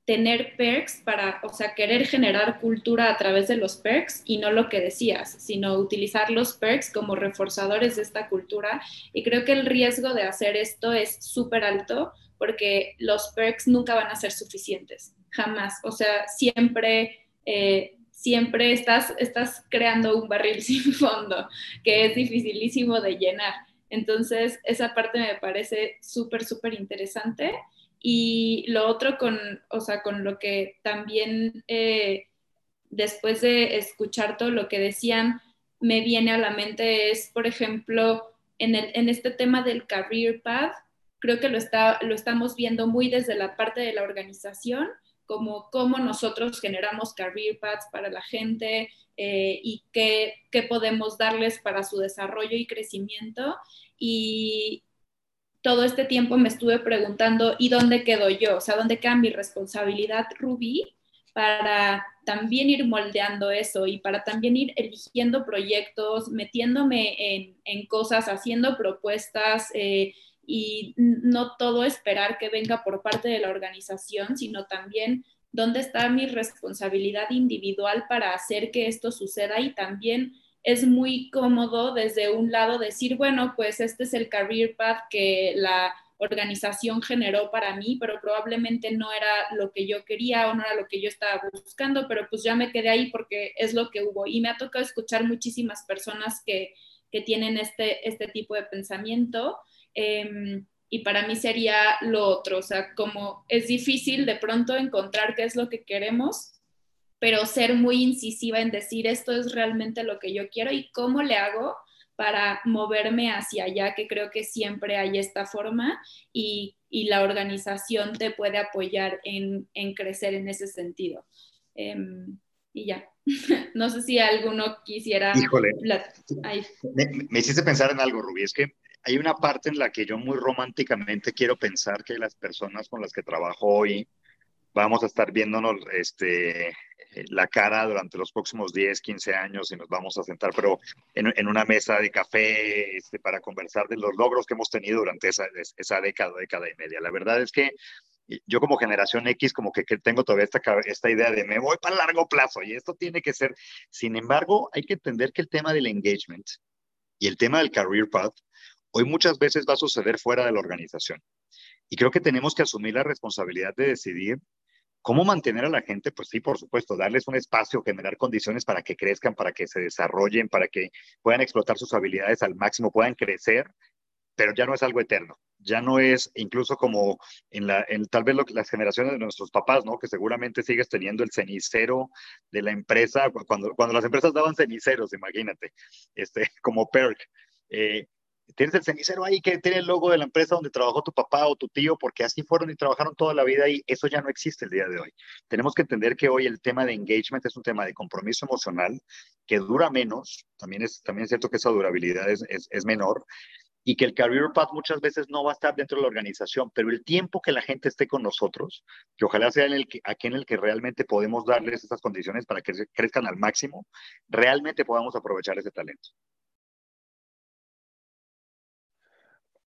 tener perks para, o sea, querer generar cultura a través de los perks y no lo que decías, sino utilizar los perks como reforzadores de esta cultura. Y creo que el riesgo de hacer esto es súper alto porque los perks nunca van a ser suficientes, jamás. O sea, siempre... Eh, siempre estás, estás creando un barril <laughs> sin fondo que es dificilísimo de llenar. Entonces, esa parte me parece súper, súper interesante. Y lo otro con, o sea, con lo que también eh, después de escuchar todo lo que decían, me viene a la mente es, por ejemplo, en, el, en este tema del career path, creo que lo, está, lo estamos viendo muy desde la parte de la organización, como cómo nosotros generamos career paths para la gente eh, y qué, qué podemos darles para su desarrollo y crecimiento. Y, todo este tiempo me estuve preguntando, ¿y dónde quedo yo? O sea, ¿dónde queda mi responsabilidad, Rubí? Para también ir moldeando eso y para también ir eligiendo proyectos, metiéndome en, cosas, haciendo propuestas eh, y no todo esperar que venga por parte de la organización, sino también dónde está mi responsabilidad individual para hacer que esto suceda y también es muy cómodo desde un lado decir, bueno, pues este es el career path que la organización generó para mí, pero probablemente no era lo que yo quería o no era lo que yo estaba buscando, pero pues ya me quedé ahí porque es lo que hubo. Y me ha tocado escuchar muchísimas personas que, que tienen este, este tipo de pensamiento. Eh, y para mí sería lo otro, o sea, como es difícil de pronto encontrar qué es lo que queremos, pero ser muy incisiva en decir esto es realmente lo que yo quiero y cómo le hago para moverme hacia allá, que creo que siempre hay esta forma y, y la organización te puede apoyar en, en crecer en ese sentido. Um, y ya. <laughs> no sé si alguno quisiera... Híjole. Me, me, hiciste pensar en algo, Rubí. Es que hay una parte en la que yo muy románticamente quiero pensar que las personas con las que trabajo hoy vamos a estar viéndonos este, eh, la cara durante los próximos 10, 15 años y nos vamos a sentar, pero en, en una mesa de café este, para conversar de los logros que hemos tenido durante esa, esa década, década y media. La verdad es que yo como generación X como que, que, tengo todavía esta, esta idea de me voy para largo plazo y esto tiene que ser. Sin embargo, hay que entender que el tema del engagement y el tema del career path hoy muchas veces va a suceder fuera de la organización. Y creo que tenemos que asumir la responsabilidad de decidir ¿Cómo mantener a la gente? Pues sí, por supuesto, darles un espacio, generar condiciones para que crezcan, para que se desarrollen, para que puedan explotar sus habilidades al máximo, puedan crecer, pero ya no es algo eterno. Ya no es incluso como en, la, en tal vez lo, las generaciones de nuestros papás, ¿no? Que seguramente sigues teniendo el cenicero de la empresa, cuando, cuando las empresas daban ceniceros, imagínate, este, <laughs> como perk. Eh, tienes el cenicero ahí que tiene el logo de la empresa donde trabajó tu papá o tu tío, porque así fueron y trabajaron toda la vida y eso ya no existe el día de hoy. Tenemos que entender que hoy el tema de engagement es un tema de compromiso emocional que dura menos, también es, también es cierto que esa durabilidad es, es, es menor, y que el career path muchas veces no va a estar dentro de la organización, pero el tiempo que la gente esté con nosotros, que ojalá sea en el que, aquí en el que realmente podemos darles esas condiciones para que crezcan al máximo, realmente podamos aprovechar ese talento.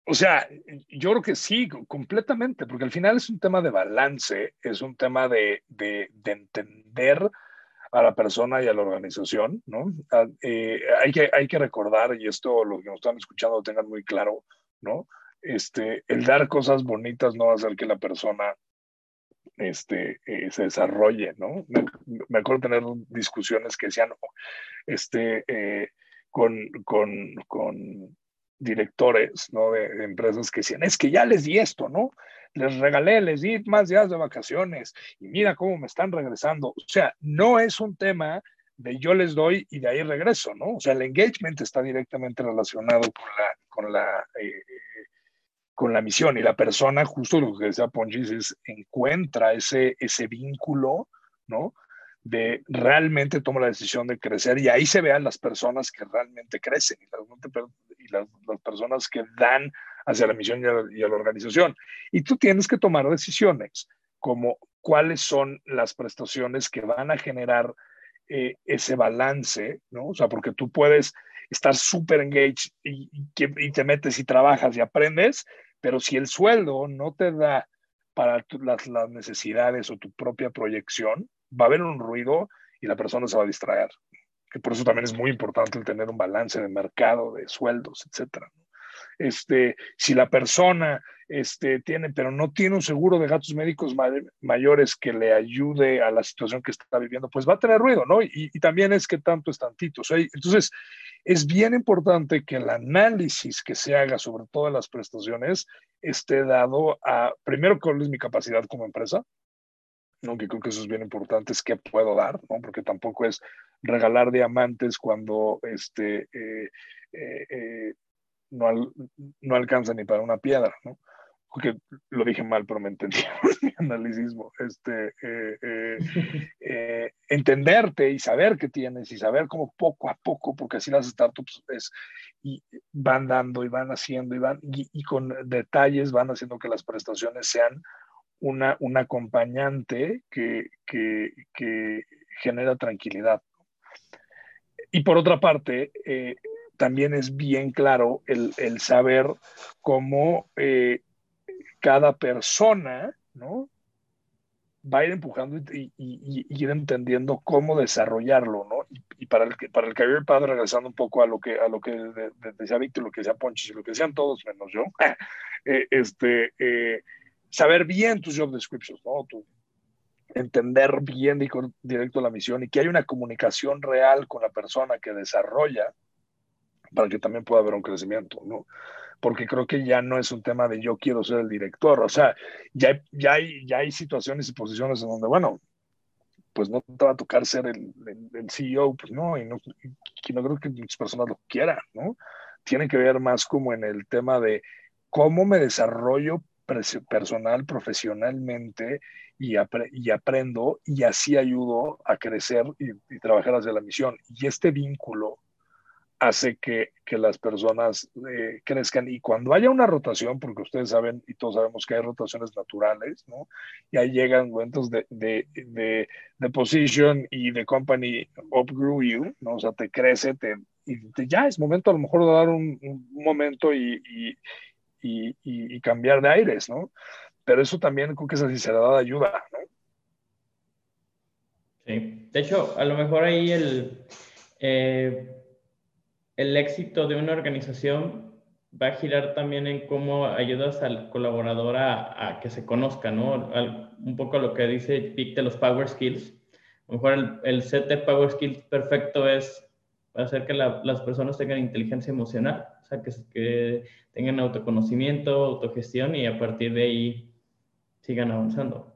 O sea, yo creo que sí, completamente, porque al final es un tema de balance, es un tema de, de, entender a la persona y a la organización, ¿no? Ah, eh, hay, que, hay que recordar, y esto los que nos están escuchando tengan muy claro, ¿no? Este, el dar cosas bonitas no va a hacer que la persona este, eh, se desarrolle, ¿no? Me, acuerdo tener discusiones que decían, este, eh, con, con directores ¿no? de, empresas que decían, es que ya les di esto, ¿no? Les regalé, les di más días de vacaciones y mira cómo me están regresando. O sea, no es un tema de yo les doy y de ahí regreso, ¿no? O sea, el engagement está directamente relacionado con la, con la, eh, con la misión y la persona, justo lo que decía Ponchis, es encuentra ese, ese vínculo, ¿no? de realmente toma la decisión de crecer y ahí se vean las personas que realmente crecen y las, personas que dan hacia la misión y a, la organización. Y tú tienes que tomar decisiones como cuáles son las prestaciones que van a generar eh, ese balance, ¿no? O sea, porque tú puedes estar súper engaged y, y, te metes y trabajas y aprendes, pero si el sueldo no te da para las, las necesidades o tu propia proyección, va a haber un ruido y la persona se va a distraer. Por eso también es muy importante el tener un balance de mercado, de sueldos, etcétera. Este, si la persona este, tiene, pero no tiene un seguro de gastos médicos mayores que le ayude a la situación que está viviendo, pues va a tener ruido, ¿no? Y, también es que tanto es tantito. entonces, es bien importante que el análisis que se haga sobre todas las prestaciones esté dado a, primero, cuál es mi capacidad como empresa, ¿no? creo que eso es bien importante, es qué puedo dar, ¿no? porque tampoco es regalar diamantes cuando este, eh, eh, eh, no, no, alcanza ni para una piedra. ¿no? Porque lo dije mal, pero me entendieron <laughs> mi análisis. Este, <laughs> entenderte y saber qué tienes y saber cómo poco a poco, porque así las startups es, y van dando y van haciendo y van y con detalles van haciendo que las prestaciones sean una, un acompañante que, genera tranquilidad. Y por otra parte, eh, también es bien claro el, saber cómo eh, cada persona ¿no? va a ir empujando y, ir entendiendo cómo desarrollarlo, ¿no? Y, para el para el career path, regresando un poco a lo que a lo que decía Víctor, lo que decía Ponchis lo que decían todos menos yo, <laughs> eh, este, saber bien tus job descriptions, ¿no? Entender bien y con directo la misión y que hay una comunicación real con la persona que desarrolla para que también pueda haber un crecimiento, ¿no? Porque creo que ya no es un tema de yo quiero ser el director, o sea, ya, ya, hay, ya hay situaciones y posiciones en donde, bueno, pues no te va a tocar ser el, el, CEO, pues no, y no, y no creo que muchas personas lo quieran, ¿no? Tiene que ver más como en el tema de cómo me desarrollo personal, profesionalmente y, y, aprendo y así ayudo a crecer y, trabajar hacia la misión. Y este vínculo hace que, que las personas eh, crezcan y cuando haya una rotación, porque ustedes saben y todos sabemos que hay rotaciones naturales, ¿no? Y ahí llegan momentos de, de, de, position y de company upgrew you, ¿no? O sea, te crece, te, y ya es momento a lo mejor de dar un, momento y, y, cambiar de aires, ¿no? Pero eso también creo que esa sinceridad ayuda, ¿no? Sí, de hecho, a lo mejor ahí el, eh, el éxito de una organización va a girar también en cómo ayudas al colaborador a, que se conozca, ¿no? un poco lo que dice Vic de los Power Skills. A lo mejor el, el set de Power Skills perfecto es hacer que las personas tengan inteligencia emocional, o sea, que, que tengan autoconocimiento, autogestión y a partir de ahí sigan avanzando.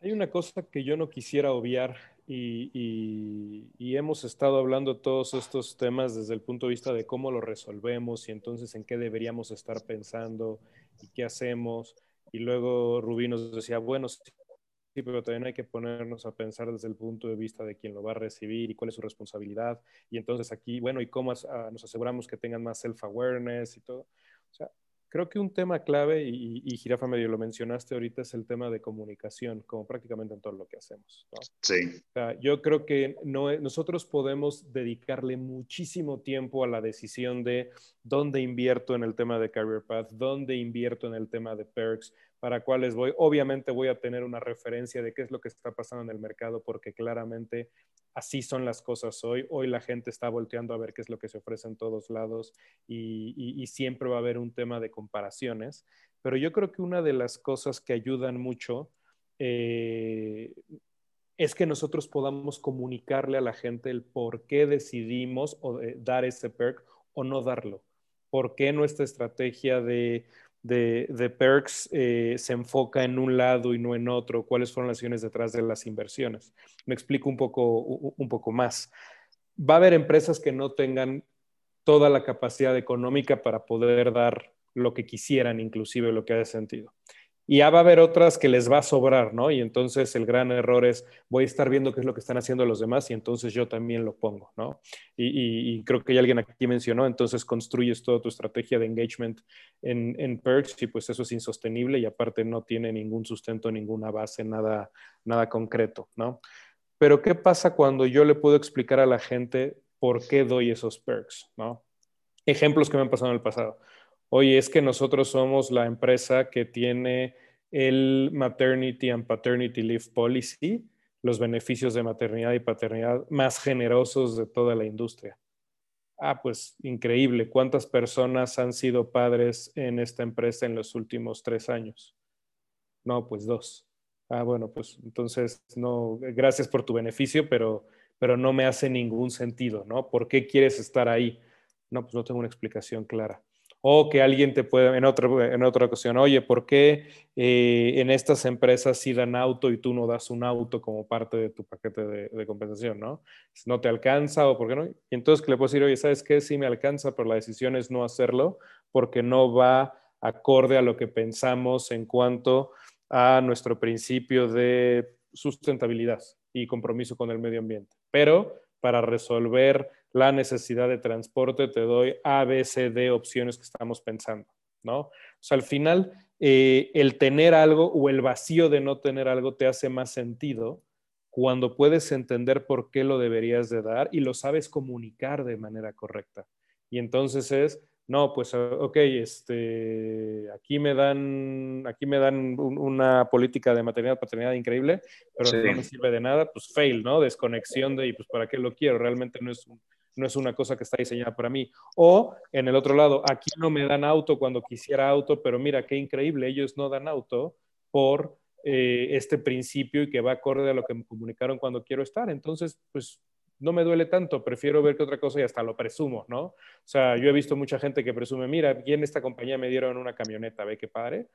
Hay una cosa que yo no quisiera obviar y, hemos estado hablando todos estos temas desde el punto de vista de cómo lo resolvemos y entonces en qué deberíamos estar pensando y qué hacemos. Y luego Rubí nos decía, bueno, Sí, pero también hay que ponernos a pensar desde el punto de vista de quién lo va a recibir y cuál es su responsabilidad. Y entonces aquí, bueno, ¿y cómo ah, nos aseguramos que tengan más self-awareness y todo? O sea, Creo que un tema clave, y, y Jirafa medio lo mencionaste ahorita, es el tema de comunicación, como prácticamente en todo lo que hacemos. Sí. yo creo que no, nosotros podemos dedicarle muchísimo tiempo a la decisión de dónde invierto en el tema de Career Path, dónde invierto en el tema de perks, para cuáles voy. Obviamente voy a tener una referencia de qué es lo que está pasando en el mercado, porque claramente así son las cosas hoy. Hoy la gente está volteando a ver qué es lo que se ofrece en todos lados y, siempre va a haber un tema de comparaciones. Pero yo creo que una de las cosas que ayudan mucho eh, es que nosotros podamos comunicarle a la gente el por qué decidimos eh, dar ese perk o no darlo. ¿Por qué nuestra estrategia de de, perks eh, se enfoca en un lado y no en otro, cuáles fueron las acciones detrás de las inversiones. Me explico un poco, un poco más. Va a haber empresas que no tengan toda la capacidad económica para poder dar lo que quisieran, inclusive lo que haya sentido. Y ya va a haber otras que les va a sobrar, ¿no? Y entonces el gran error es, voy a estar viendo qué es lo que están haciendo los demás y entonces yo también lo pongo, ¿no? Y, creo que ya alguien aquí mencionó, entonces construyes toda tu estrategia de engagement en, en, perks y pues eso es insostenible y aparte no tiene ningún sustento, ninguna base, nada, nada concreto, ¿no? Pero ¿qué pasa cuando yo le puedo explicar a la gente por qué doy esos perks, ¿no? Ejemplos que me han pasado en el pasado oye, es que nosotros somos la empresa que tiene el Maternity and Paternity Leave Policy, los beneficios de maternidad y paternidad más generosos de toda la industria. Ah, pues increíble. ¿Cuántas personas han sido padres en esta empresa en los últimos tres años? No, pues dos. Ah, bueno, pues entonces no, gracias por tu beneficio, pero, pero no me hace ningún sentido, ¿no? ¿Por qué quieres estar ahí? No, pues no tengo una explicación clara o que alguien te pueda, en otra, en otra ocasión, oye, ¿por qué eh, en estas empresas sí dan auto y tú no das un auto como parte de tu paquete de, compensación, ¿no? ¿No te alcanza o por qué no? Y entonces que le puedo decir, oye, ¿sabes qué? Sí me alcanza, pero la decisión es no hacerlo porque no va acorde a lo que pensamos en cuanto a nuestro principio de sustentabilidad y compromiso con el medio ambiente. Pero para resolver la necesidad de transporte, te doy A, B, C, D opciones que estamos pensando, ¿no? O sea, al final, eh, el tener algo o el vacío de no tener algo te hace más sentido cuando puedes entender por qué lo deberías de dar y lo sabes comunicar de manera correcta. Y entonces es, no, pues, ok, este, aquí me dan, aquí me dan una política de maternidad, paternidad increíble, pero no me sirve de nada, pues fail, ¿no? Desconexión de, y pues, ¿para qué lo quiero? Realmente no es un, no es una cosa que está diseñada para mí. O en el otro lado, aquí no me dan auto cuando quisiera auto, pero mira, qué increíble, ellos no dan auto por eh, este principio y que va acorde a lo que me comunicaron cuando quiero estar. Entonces, pues no me duele tanto, prefiero ver que otra cosa y hasta lo presumo, ¿no? O sea, yo he visto mucha gente que presume, mira, aquí en esta compañía me dieron una camioneta, ve qué padre,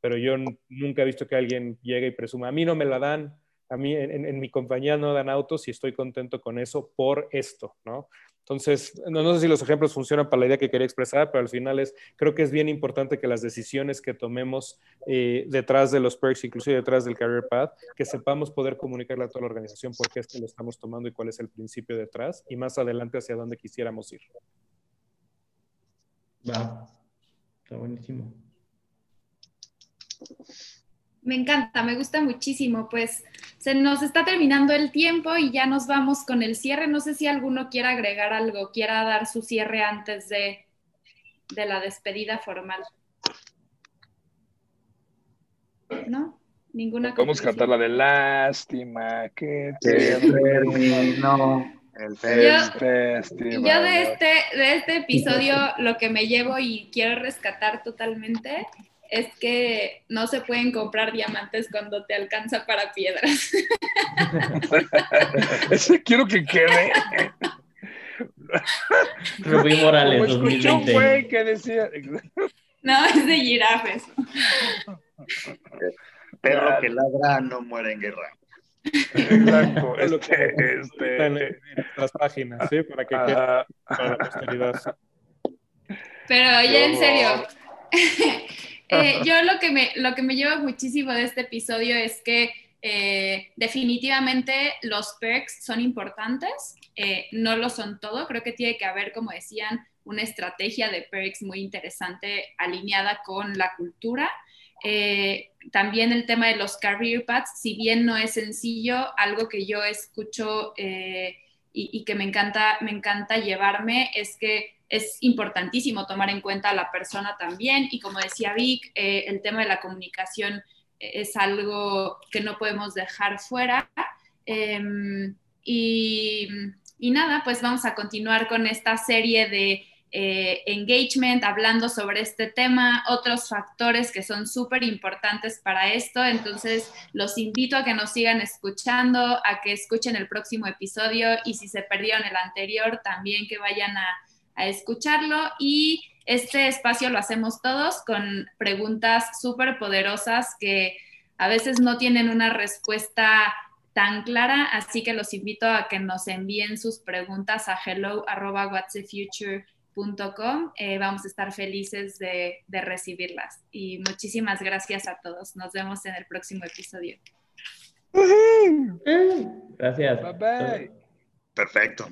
pero yo nunca he visto que alguien llegue y presuma, a mí no me la dan, a mí en, mi compañía no dan autos y estoy contento con eso por esto, ¿no? Entonces, no, sé si los ejemplos funcionan para la idea que quería expresar, pero al final es, creo que es bien importante que las decisiones que tomemos eh, detrás de los perks, inclusive detrás del Career Path, que sepamos poder comunicarle a toda la organización por qué es que lo estamos tomando y cuál es el principio detrás y más adelante hacia dónde quisiéramos ir. Va, está buenísimo. Me encanta, me gusta muchísimo. Pues se nos está terminando el tiempo y ya nos vamos con el cierre. No sé si alguno quiera agregar algo, quiera dar su cierre antes de, de la despedida formal. ¿No? Ninguna Vamos a cantar la de lástima que terminó el yo, yo de este, de este episodio lo que me llevo y quiero rescatar totalmente es que no se pueden comprar diamantes cuando te alcanza para piedras. Ese <laughs> quiero que quede. Rubí Morales, 2020. güey que decía. No, es de jirafes. Perro que ladra no muere en guerra. Exacto. Este, este, en, las páginas, ¿sí? Para que quede para la posteridad. Pero ya en serio, eh, yo lo que, me, lo que me lleva muchísimo de este episodio es que eh, definitivamente los perks son importantes, eh, no lo son todo, creo que tiene que haber, como decían, una estrategia de perks muy interesante alineada con la cultura. Eh, también el tema de los career paths, si bien no es sencillo, algo que yo escucho eh, y, que me encanta, me encanta llevarme es que es importantísimo tomar en cuenta a la persona también y como decía Vic, eh, el tema de la comunicación es algo que no podemos dejar fuera. Em, y, y nada, pues vamos a continuar con esta serie de eh, engagement, hablando sobre este tema, otros factores que son súper importantes para esto. Entonces, los invito a que nos sigan escuchando, a que escuchen el próximo episodio y si se perdieron el anterior, también que vayan a, a escucharlo. Y este espacio lo hacemos todos con preguntas súper poderosas que a veces no tienen una respuesta tan clara, así que los invito a que nos envíen sus preguntas a hello.what's eh, vamos a estar felices de, de recibirlas. Y muchísimas gracias a todos. Nos vemos en el próximo episodio. Gracias. Bye bye. Perfecto.